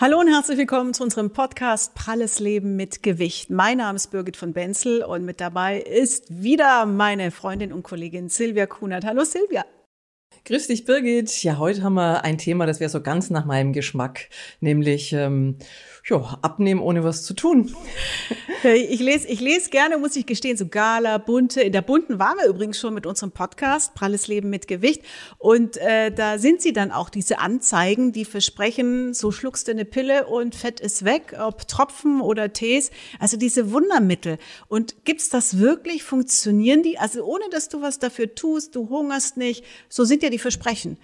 Hallo und herzlich willkommen zu unserem Podcast Pralles Leben mit Gewicht. Mein Name ist Birgit von Benzel und mit dabei ist wieder meine Freundin und Kollegin Silvia Kunert. Hallo Silvia. Grüß dich, Birgit. Ja, heute haben wir ein Thema, das wäre so ganz nach meinem Geschmack, nämlich ähm, ja, abnehmen ohne was zu tun. Ich lese, ich lese gerne, muss ich gestehen, so Gala, bunte. In der bunten waren wir übrigens schon mit unserem Podcast Pralles Leben mit Gewicht. Und äh, da sind sie dann auch diese Anzeigen, die versprechen, so schluckst du eine Pille und Fett ist weg, ob Tropfen oder Tees. Also diese Wundermittel. Und gibt's das wirklich? Funktionieren die? Also ohne, dass du was dafür tust, du hungerst nicht. So sind ja die Versprechen.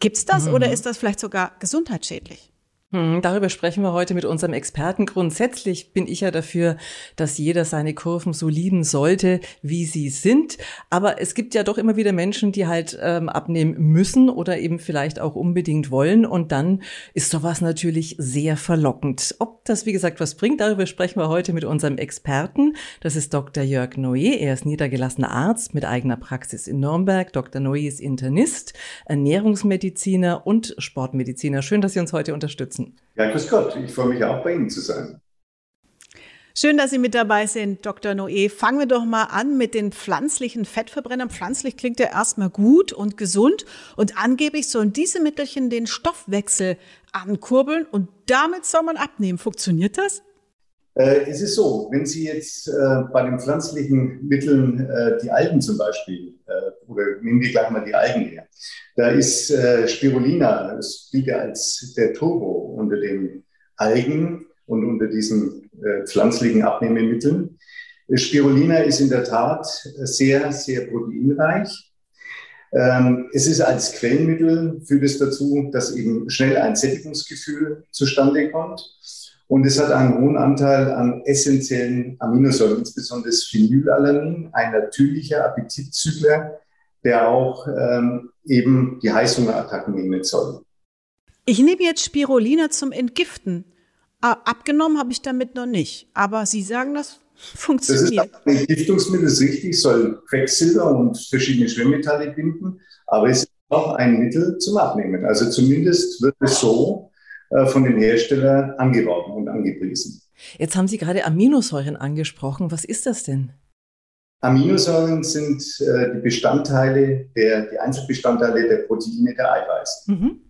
Gibt's das mhm. oder ist das vielleicht sogar gesundheitsschädlich? Hm, darüber sprechen wir heute mit unserem Experten. Grundsätzlich bin ich ja dafür, dass jeder seine Kurven so lieben sollte, wie sie sind. Aber es gibt ja doch immer wieder Menschen, die halt ähm, abnehmen müssen oder eben vielleicht auch unbedingt wollen. Und dann ist sowas natürlich sehr verlockend. Ob das, wie gesagt, was bringt, darüber sprechen wir heute mit unserem Experten. Das ist Dr. Jörg Noé. Er ist niedergelassener Arzt mit eigener Praxis in Nürnberg. Dr. Noé ist Internist, Ernährungsmediziner und Sportmediziner. Schön, dass Sie uns heute unterstützen unterstützen. Ja, grüß Gott. Ich freue mich auch bei Ihnen zu sein. Schön, dass Sie mit dabei sind, Dr. Noé. Fangen wir doch mal an mit den pflanzlichen Fettverbrennern. Pflanzlich klingt ja erstmal gut und gesund und angeblich sollen diese Mittelchen den Stoffwechsel ankurbeln und damit soll man abnehmen. Funktioniert das? Äh, es ist so, wenn Sie jetzt äh, bei den pflanzlichen Mitteln äh, die Algen zum Beispiel, äh, oder nehmen wir gleich mal die Algen her, da ist äh, Spirulina, das gilt ja als der Turbo unter den Algen und unter diesen äh, pflanzlichen Abnehmemitteln. Spirulina ist in der Tat sehr, sehr proteinreich. Ähm, es ist als Quellenmittel, führt es dazu, dass eben schnell ein Sättigungsgefühl zustande kommt. Und es hat einen hohen Anteil an essentiellen Aminosäuren, insbesondere Phenylalanin, ein natürlicher Appetitzügler, der auch ähm, eben die Heißhungerattacken nehmen soll. Ich nehme jetzt Spirulina zum Entgiften. Abgenommen habe ich damit noch nicht. Aber Sie sagen, das funktioniert. Das ist ein Entgiftungsmittel, ist richtig, soll Quecksilber und verschiedene Schwermetalle binden. Aber es ist auch ein Mittel zum Abnehmen. Also zumindest wird es so äh, von den Herstellern angeworben und angepriesen. Jetzt haben Sie gerade Aminosäuren angesprochen. Was ist das denn? Aminosäuren sind äh, die Bestandteile der, die Einzelbestandteile der Proteine der Eiweiß. Mhm.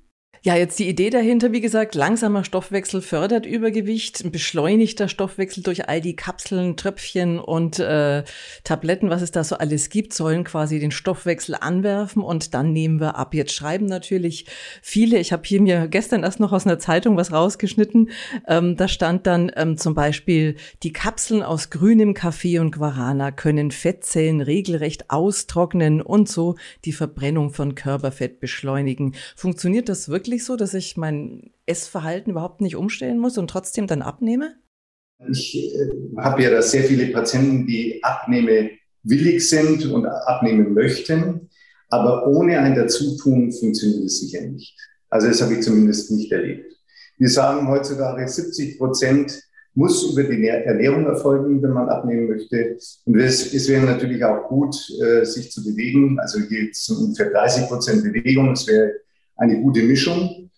Ja, jetzt die Idee dahinter, wie gesagt, langsamer Stoffwechsel fördert Übergewicht, beschleunigter Stoffwechsel durch all die Kapseln, Tröpfchen und äh, Tabletten, was es da so alles gibt, sollen quasi den Stoffwechsel anwerfen und dann nehmen wir ab. Jetzt schreiben natürlich viele, ich habe hier mir gestern erst noch aus einer Zeitung was rausgeschnitten, ähm, da stand dann ähm, zum Beispiel, die Kapseln aus grünem Kaffee und Guarana können Fettzellen regelrecht austrocknen und so die Verbrennung von Körperfett beschleunigen. Funktioniert das wirklich? Wirklich so, dass ich mein Essverhalten überhaupt nicht umstellen muss und trotzdem dann abnehme? Ich äh, habe ja da sehr viele Patienten, die abnehmewillig sind und abnehmen möchten, aber ohne ein Dazutun funktioniert es sicher nicht. Also das habe ich zumindest nicht erlebt. Wir sagen heutzutage, 70 Prozent muss über die Ernährung erfolgen, wenn man abnehmen möchte. Und es, es wäre natürlich auch gut, äh, sich zu bewegen. Also hier sind ungefähr 30 Prozent Bewegung. Es wäre eine gute Mischung.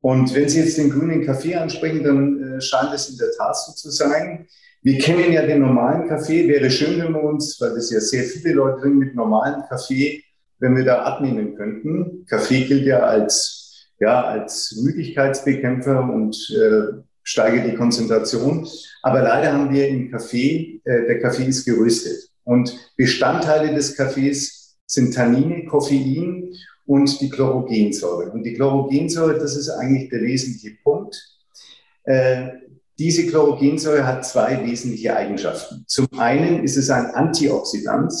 Und wenn Sie jetzt den grünen Kaffee ansprechen, dann äh, scheint es in der Tat so zu sein. Wir kennen ja den normalen Kaffee. Wäre schön, wenn wir uns, weil das ja sehr viele Leute trinken, mit normalem Kaffee, wenn wir da abnehmen könnten. Kaffee gilt ja als, ja, als Müdigkeitsbekämpfer und äh, steigert die Konzentration. Aber leider haben wir im Kaffee, äh, der Kaffee ist geröstet. Und Bestandteile des Kaffees sind Tannine, Koffein und die Chlorogensäure. Und die Chlorogensäure, das ist eigentlich der wesentliche Punkt. Äh, diese Chlorogensäure hat zwei wesentliche Eigenschaften. Zum einen ist es ein Antioxidant.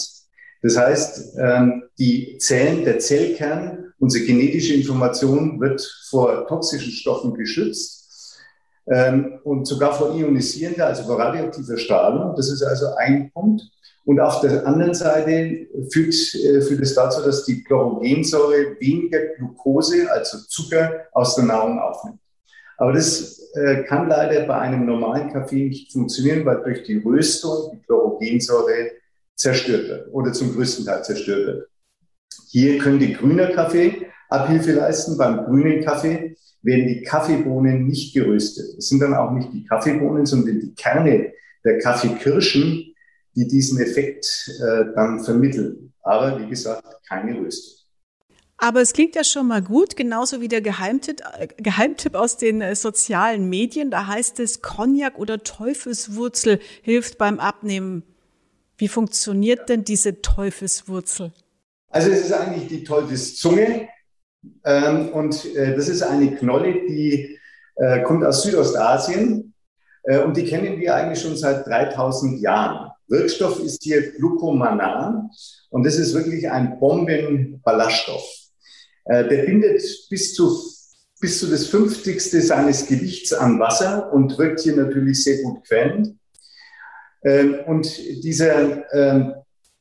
Das heißt, ähm, die Zellen, der Zellkern, unsere genetische Information wird vor toxischen Stoffen geschützt ähm, und sogar vor ionisierender, also vor radioaktiver Strahlung. Das ist also ein Punkt. Und auf der anderen Seite führt, äh, führt es dazu, dass die Chlorogensäure weniger Glucose, also Zucker, aus der Nahrung aufnimmt. Aber das äh, kann leider bei einem normalen Kaffee nicht funktionieren, weil durch die Röstung die Chlorogensäure zerstört wird oder zum größten Teil zerstört wird. Hier könnte grüner Kaffee Abhilfe leisten. Beim grünen Kaffee werden die Kaffeebohnen nicht geröstet. Es sind dann auch nicht die Kaffeebohnen, sondern die Kerne der Kaffeekirschen, die diesen Effekt äh, dann vermitteln. Aber wie gesagt, keine Röstung. Aber es klingt ja schon mal gut, genauso wie der Geheimtipp, äh, Geheimtipp aus den äh, sozialen Medien. Da heißt es, Cognac oder Teufelswurzel hilft beim Abnehmen. Wie funktioniert denn diese Teufelswurzel? Also es ist eigentlich die Teufelszunge ähm, und äh, das ist eine Knolle, die äh, kommt aus Südostasien äh, und die kennen wir eigentlich schon seit 3000 Jahren. Wirkstoff ist hier Glucomanan und das ist wirklich ein Bombenballaststoff. Äh, der bindet bis zu, bis zu das 50. seines Gewichts an Wasser und wirkt hier natürlich sehr gut quellend. Ähm, und dieser, ähm,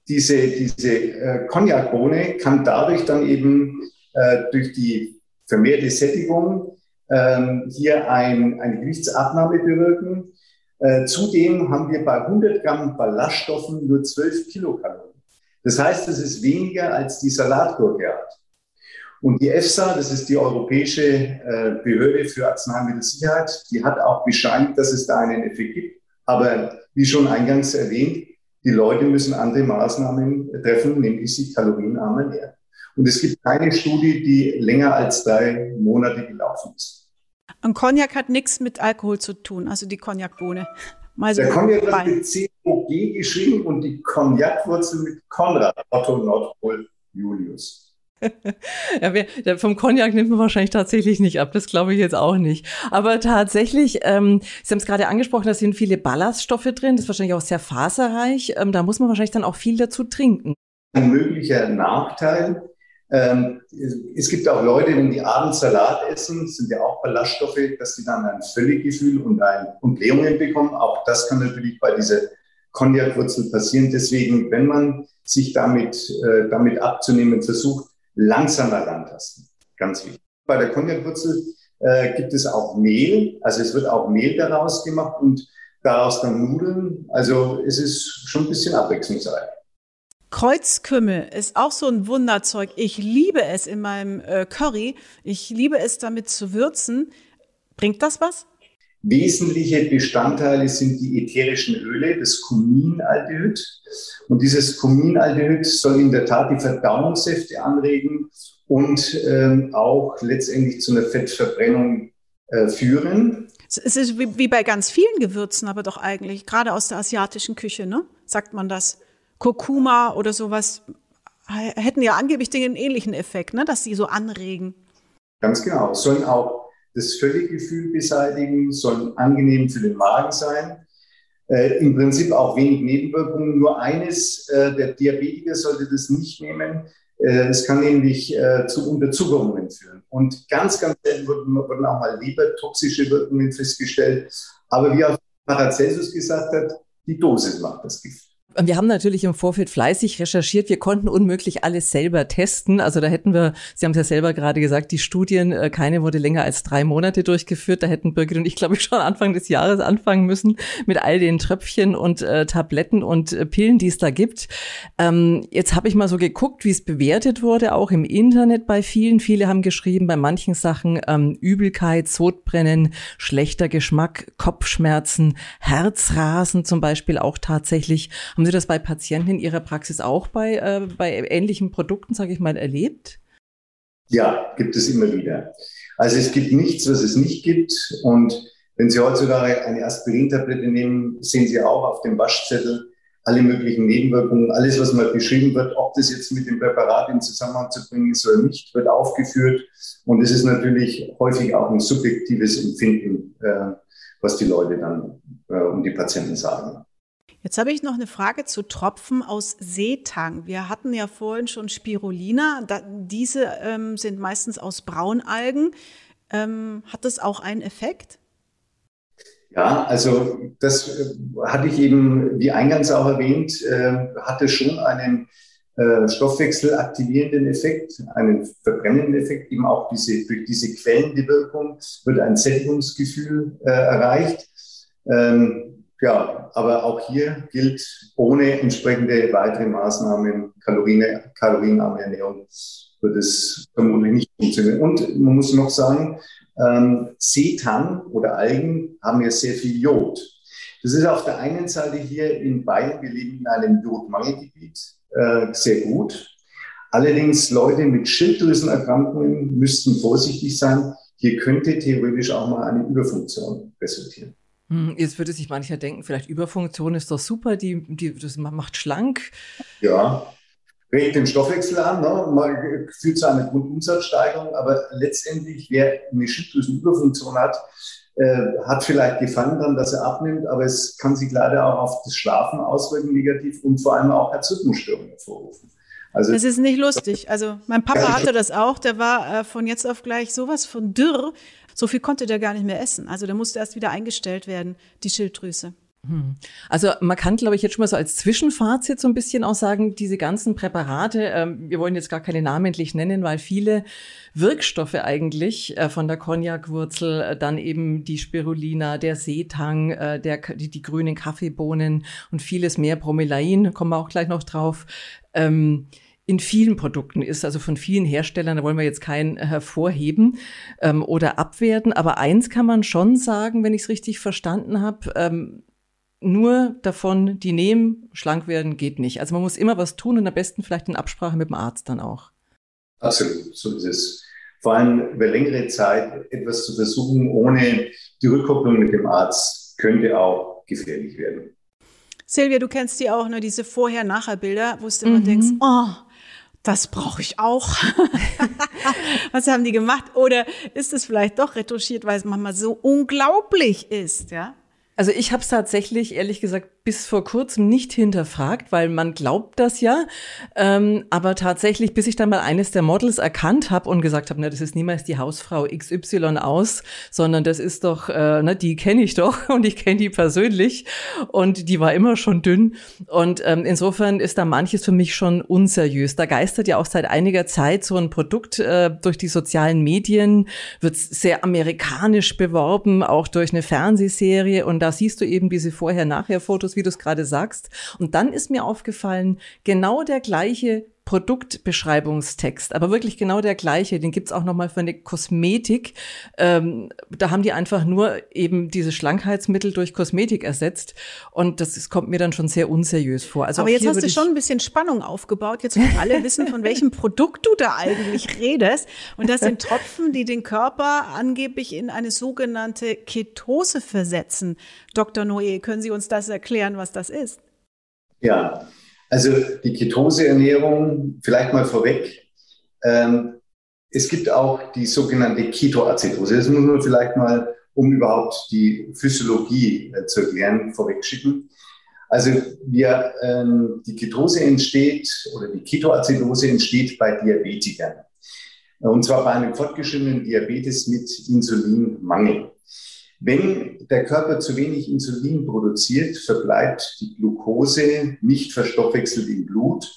diese, diese äh, kann dadurch dann eben äh, durch die vermehrte Sättigung ähm, hier ein, eine Gewichtsabnahme bewirken. Äh, zudem haben wir bei 100 Gramm Ballaststoffen nur 12 Kilokalorien. Das heißt, es ist weniger als die Salatgurke hat. Und die EFSA, das ist die Europäische äh, Behörde für Arzneimittelsicherheit, die hat auch bescheinigt, dass es da einen Effekt gibt. Aber wie schon eingangs erwähnt, die Leute müssen andere Maßnahmen treffen, nämlich sich kalorienarm ernähren. Und es gibt keine Studie, die länger als drei Monate gelaufen ist. Und Cognac hat nichts mit Alkohol zu tun, also die Cognacbohne. Mal so Der Cognac wird mit COG geschrieben und die Cognacwurzel mit Konrad, Otto Nordpol Julius. ja, wir, vom Cognac nimmt man wahrscheinlich tatsächlich nicht ab, das glaube ich jetzt auch nicht. Aber tatsächlich, ähm, Sie haben es gerade angesprochen, da sind viele Ballaststoffe drin, das ist wahrscheinlich auch sehr faserreich. Ähm, da muss man wahrscheinlich dann auch viel dazu trinken. Ein möglicher Nachteil ähm, es gibt auch Leute, wenn die abends Salat essen, sind ja auch Ballaststoffe, dass sie dann ein Völliggefühl und, ein, und Blähungen bekommen. Auch das kann natürlich bei dieser Cognac-Wurzel passieren. Deswegen, wenn man sich damit, äh, damit abzunehmen versucht, langsamer rantasten. Ganz wichtig. Bei der Cognac-Wurzel äh, gibt es auch Mehl. Also es wird auch Mehl daraus gemacht und daraus dann Nudeln. Also es ist schon ein bisschen abwechslungsreich. Kreuzkümmel ist auch so ein Wunderzeug. Ich liebe es in meinem äh, Curry. Ich liebe es damit zu würzen. Bringt das was? Wesentliche Bestandteile sind die ätherischen Öle, das Kuminaldehyd. Und dieses Kuminaldehyd soll in der Tat die Verdauungssäfte anregen und ähm, auch letztendlich zu einer Fettverbrennung äh, führen. Es ist wie, wie bei ganz vielen Gewürzen, aber doch eigentlich, gerade aus der asiatischen Küche, ne? Sagt man das? Kurkuma oder sowas hätten ja angeblich den ähnlichen Effekt, ne? dass sie so anregen. Ganz genau. Sollen auch das Völliggefühl beseitigen, sollen angenehm für den Magen sein. Äh, Im Prinzip auch wenig Nebenwirkungen. Nur eines, äh, der Diabetiker sollte das nicht nehmen. Äh, es kann nämlich äh, zu Unterzuckerungen führen. Und ganz, ganz selten wurden, wurden auch mal lebertoxische Wirkungen festgestellt. Aber wie auch Paracelsus gesagt hat, die Dosis macht das Gift. Wir haben natürlich im Vorfeld fleißig recherchiert. Wir konnten unmöglich alles selber testen. Also da hätten wir, Sie haben es ja selber gerade gesagt, die Studien, äh, keine wurde länger als drei Monate durchgeführt. Da hätten Birgit und ich, glaube ich, schon Anfang des Jahres anfangen müssen mit all den Tröpfchen und äh, Tabletten und äh, Pillen, die es da gibt. Ähm, jetzt habe ich mal so geguckt, wie es bewertet wurde, auch im Internet bei vielen. Viele haben geschrieben, bei manchen Sachen ähm, Übelkeit, Sodbrennen, schlechter Geschmack, Kopfschmerzen, Herzrasen zum Beispiel auch tatsächlich haben Sie das bei Patienten in Ihrer Praxis auch bei, äh, bei ähnlichen Produkten, sage ich mal, erlebt? Ja, gibt es immer wieder. Also es gibt nichts, was es nicht gibt. Und wenn Sie heutzutage eine Aspirintablette nehmen, sehen Sie auch auf dem Waschzettel alle möglichen Nebenwirkungen, alles, was mal beschrieben wird, ob das jetzt mit dem Präparat in Zusammenhang zu bringen ist oder nicht, wird aufgeführt. Und es ist natürlich häufig auch ein subjektives Empfinden, äh, was die Leute dann äh, und die Patienten sagen. Jetzt habe ich noch eine Frage zu Tropfen aus Seetang. Wir hatten ja vorhin schon Spirulina. Da, diese ähm, sind meistens aus Braunalgen. Ähm, hat das auch einen Effekt? Ja, also das äh, hatte ich eben, wie eingangs auch erwähnt, äh, hatte schon einen äh, stoffwechselaktivierenden Effekt, einen verbrennenden Effekt, eben auch diese, durch diese quellende Wirkung wird ein Sättigungsgefühl äh, erreicht. Ähm, ja, aber auch hier gilt, ohne entsprechende weitere Maßnahmen, Kalorien, kalorienarme Ernährung, wird es vermutlich nicht funktionieren. Und man muss noch sagen, ähm, Seetang oder Algen haben ja sehr viel Jod. Das ist auf der einen Seite hier in Bayern, wir leben in einem Jodmangelgebiet, äh, sehr gut. Allerdings Leute mit Schilddrüsenerkrankungen müssten vorsichtig sein. Hier könnte theoretisch auch mal eine Überfunktion resultieren. Hm, jetzt würde sich mancher denken, vielleicht Überfunktion ist doch super, die, die, das macht schlank. Ja, regt den Stoffwechsel an, ne? Man führt zu einer Grundumsatzsteigerung, aber letztendlich, wer eine Schilddrüsenüberfunktion hat, äh, hat vielleicht Gefahren dann, dass er abnimmt, aber es kann sich leider auch auf das Schlafen auswirken negativ und vor allem auch Herzrhythmusstörungen hervorrufen. Also, das ist nicht lustig. Also mein Papa hatte das auch, der war äh, von jetzt auf gleich sowas von dürr. So viel konnte der gar nicht mehr essen. Also der musste erst wieder eingestellt werden, die Schilddrüse. Hm. Also man kann, glaube ich, jetzt schon mal so als Zwischenfazit so ein bisschen auch sagen, diese ganzen Präparate, ähm, wir wollen jetzt gar keine namentlich nennen, weil viele Wirkstoffe eigentlich äh, von der Cognac-Wurzel, äh, dann eben die Spirulina, der Seetang, äh, der, die, die grünen Kaffeebohnen und vieles mehr, Bromelain, kommen wir auch gleich noch drauf, ähm, in vielen Produkten ist, also von vielen Herstellern, da wollen wir jetzt keinen hervorheben ähm, oder abwerten, aber eins kann man schon sagen, wenn ich es richtig verstanden habe, ähm, nur davon, die nehmen, schlank werden, geht nicht. Also man muss immer was tun und am besten vielleicht in Absprache mit dem Arzt dann auch. Absolut, so ist es. Vor allem über längere Zeit etwas zu versuchen, ohne die Rückkopplung mit dem Arzt, könnte auch gefährlich werden. Silvia, du kennst die auch, ne, diese Vorher-Nachher-Bilder, wo du immer mhm. denkst, oh, das brauche ich auch. Was haben die gemacht? Oder ist es vielleicht doch retuschiert, weil es manchmal so unglaublich ist, ja? Also ich habe es tatsächlich, ehrlich gesagt, bis vor kurzem nicht hinterfragt, weil man glaubt das ja. Ähm, aber tatsächlich, bis ich dann mal eines der Models erkannt habe und gesagt habe, na, das ist niemals die Hausfrau XY aus, sondern das ist doch, äh, na, die kenne ich doch und ich kenne die persönlich und die war immer schon dünn. Und ähm, insofern ist da manches für mich schon unseriös. Da geistert ja auch seit einiger Zeit so ein Produkt äh, durch die sozialen Medien, wird sehr amerikanisch beworben, auch durch eine Fernsehserie. Und da siehst du eben diese Vorher-Nachher-Fotos wie du es gerade sagst. Und dann ist mir aufgefallen, genau der gleiche Produktbeschreibungstext, aber wirklich genau der gleiche. Den gibt's auch nochmal für eine Kosmetik. Ähm, da haben die einfach nur eben diese Schlankheitsmittel durch Kosmetik ersetzt. Und das, das kommt mir dann schon sehr unseriös vor. Also aber jetzt hast du schon ein bisschen Spannung aufgebaut. Jetzt wollen alle wissen, von welchem Produkt du da eigentlich redest. Und das sind Tropfen, die den Körper angeblich in eine sogenannte Ketose versetzen. Dr. Noé, können Sie uns das erklären, was das ist? Ja, also die Ketoseernährung, vielleicht mal vorweg. Ähm, es gibt auch die sogenannte Ketoacidose. Das muss man vielleicht mal, um überhaupt die Physiologie äh, zu erklären, vorwegschicken. Also wir, ähm, die Ketose entsteht oder die Ketoacidose entsteht bei Diabetikern. Und zwar bei einem fortgeschrittenen Diabetes mit Insulinmangel. Wenn der Körper zu wenig Insulin produziert, verbleibt die Glucose nicht verstoffwechselt im Blut.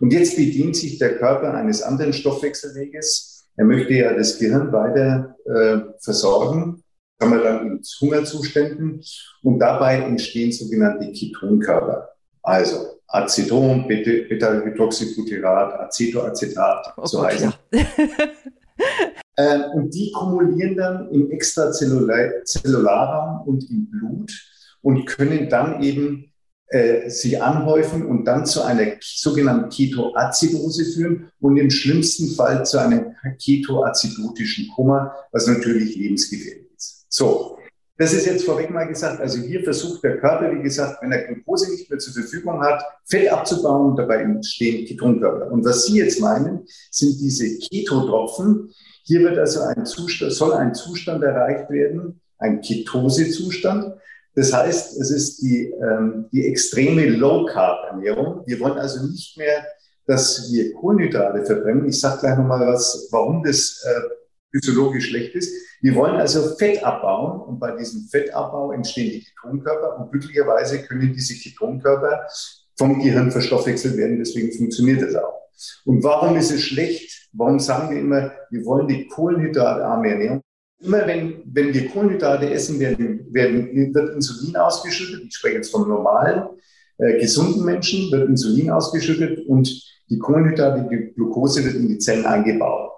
Und jetzt bedient sich der Körper eines anderen Stoffwechselweges. Er möchte ja das Gehirn weiter äh, versorgen, kann man dann in Hungerzuständen. Und dabei entstehen sogenannte Ketonkörper. Also Aceton, Beta-Hydroxybutyrat, Acetoacetat, oh so heißen. Ja. Ähm, und die kumulieren dann im Extrazellularraum und im Blut und können dann eben äh, sich anhäufen und dann zu einer sogenannten Ketoazidose führen und im schlimmsten Fall zu einem ketoazidotischen Koma, was natürlich lebensgefährlich ist. So, das ist jetzt vorweg mal gesagt. Also hier versucht der Körper, wie gesagt, wenn er Glucose nicht mehr zur Verfügung hat, Fett abzubauen. Dabei entstehen Ketonkörper. Und was Sie jetzt meinen, sind diese Ketotropfen, hier wird also ein Zustand, soll ein Zustand erreicht werden, ein Ketosezustand. Das heißt, es ist die, ähm, die extreme Low-Carb-Ernährung. Wir wollen also nicht mehr, dass wir Kohlenhydrate verbrennen. Ich sage gleich nochmal was, warum das äh, physiologisch schlecht ist. Wir wollen also Fett abbauen und bei diesem Fettabbau entstehen die Ketonkörper und glücklicherweise können diese Ketonkörper vom Gehirn verstoffwechselt werden. Deswegen funktioniert das auch. Und warum ist es schlecht? Warum sagen wir immer, wir wollen die kohlenhydratarme Ernährung? Immer wenn, wenn wir Kohlenhydrate essen, werden, werden, wird Insulin ausgeschüttet. Ich spreche jetzt von normalen, äh, gesunden Menschen, wird Insulin ausgeschüttet und die Kohlenhydrate, die Glucose wird in die Zellen eingebaut.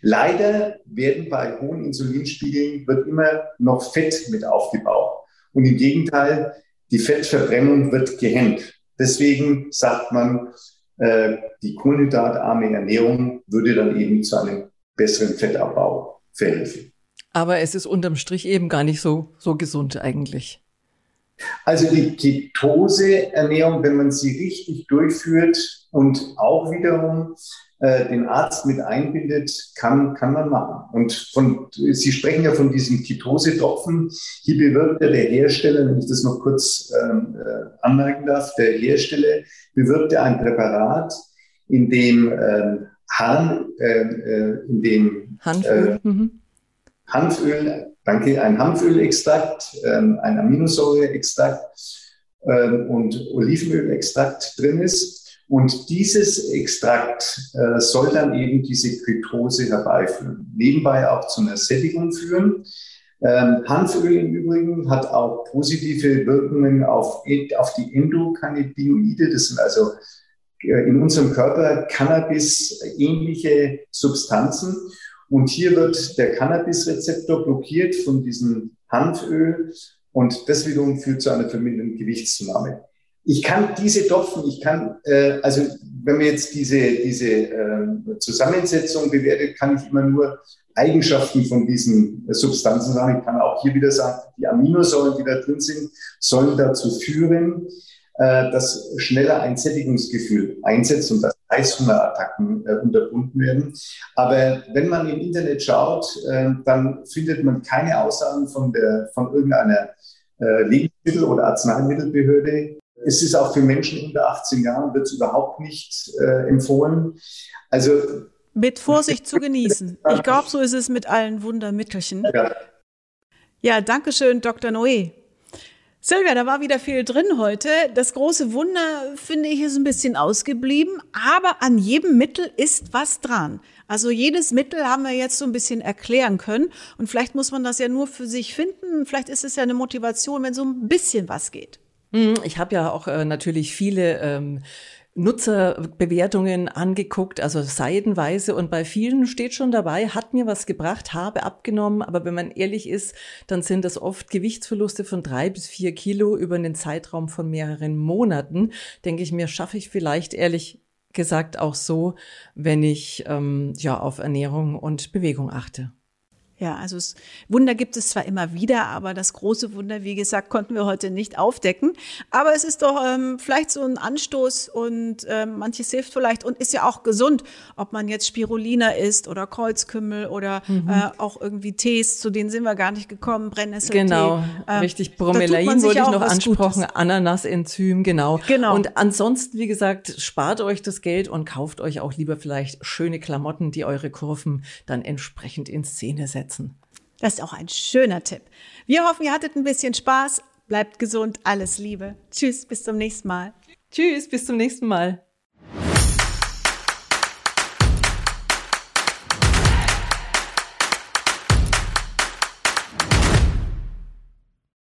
Leider werden bei hohen Insulinspiegeln wird immer noch Fett mit aufgebaut. Und im Gegenteil, die Fettverbrennung wird gehemmt. Deswegen sagt man, die kohlenhydratarme Ernährung würde dann eben zu einem besseren Fettabbau verhelfen. Aber es ist unterm Strich eben gar nicht so, so gesund eigentlich. Also die Ketose-Ernährung, wenn man sie richtig durchführt und auch wiederum äh, den Arzt mit einbindet, kann, kann man machen. Und von, Sie sprechen ja von diesem Ketose-Tropfen. Hier bewirbt ja der Hersteller, wenn ich das noch kurz ähm, äh, anmerken darf, der Hersteller bewirbt ja ein Präparat, in dem ähm, Hahn, äh, äh in dem Hanföl, äh, mhm. Hanföl danke, ein Hanfölextrakt, ähm, ein Aminosäureextrakt ähm, und Olivenölextrakt drin ist. Und dieses Extrakt äh, soll dann eben diese Ketose herbeiführen. Nebenbei auch zu einer Sättigung führen. Ähm, Hanföl im Übrigen hat auch positive Wirkungen auf, auf die Endokannabinoide. Das sind also äh, in unserem Körper Cannabis-ähnliche Substanzen. Und hier wird der Cannabis-Rezeptor blockiert von diesem Hanföl und das wiederum führt zu einer verminderten Gewichtszunahme. Ich kann diese Tropfen, ich kann, äh, also wenn man jetzt diese, diese äh, Zusammensetzung bewertet, kann ich immer nur Eigenschaften von diesen Substanzen sagen. Ich kann auch hier wieder sagen, die Aminosäuren, die da drin sind, sollen dazu führen, äh, dass schneller ein Sättigungsgefühl einsetzt und dass Heißhungerattacken äh, unterbunden werden. Aber wenn man im Internet schaut, äh, dann findet man keine Aussagen von, der, von irgendeiner äh, Lebensmittel- oder Arzneimittelbehörde. Es ist auch für Menschen unter 18 Jahren wird es überhaupt nicht äh, empfohlen. Also mit Vorsicht zu genießen. Ich glaube, so ist es mit allen Wundermittelchen. Ja, ja danke schön, Dr. Noé. Silvia, da war wieder viel drin heute. Das große Wunder, finde ich, ist ein bisschen ausgeblieben, aber an jedem Mittel ist was dran. Also jedes Mittel haben wir jetzt so ein bisschen erklären können und vielleicht muss man das ja nur für sich finden. Vielleicht ist es ja eine Motivation, wenn so ein bisschen was geht. Hm, ich habe ja auch äh, natürlich viele ähm, Nutzerbewertungen angeguckt, also seidenweise und bei vielen steht schon dabei, hat mir was gebracht, habe abgenommen, aber wenn man ehrlich ist, dann sind das oft Gewichtsverluste von drei bis vier Kilo über einen Zeitraum von mehreren Monaten. Denke ich mir, schaffe ich vielleicht ehrlich gesagt auch so, wenn ich ähm, ja auf Ernährung und Bewegung achte. Ja, also es, Wunder gibt es zwar immer wieder, aber das große Wunder, wie gesagt, konnten wir heute nicht aufdecken. Aber es ist doch ähm, vielleicht so ein Anstoß und ähm, manches hilft vielleicht und ist ja auch gesund, ob man jetzt Spirulina isst oder Kreuzkümmel oder mhm. äh, auch irgendwie Tees, zu denen sind wir gar nicht gekommen, Brennnesseltee. Genau, ähm, richtig. Bromelain wollte ich noch ansprechen, Ananasenzym, genau. genau. Und ansonsten, wie gesagt, spart euch das Geld und kauft euch auch lieber vielleicht schöne Klamotten, die eure Kurven dann entsprechend in Szene setzen setzen. Das ist auch ein schöner Tipp. Wir hoffen, ihr hattet ein bisschen Spaß. Bleibt gesund. Alles Liebe. Tschüss, bis zum nächsten Mal. Tschüss, bis zum nächsten Mal.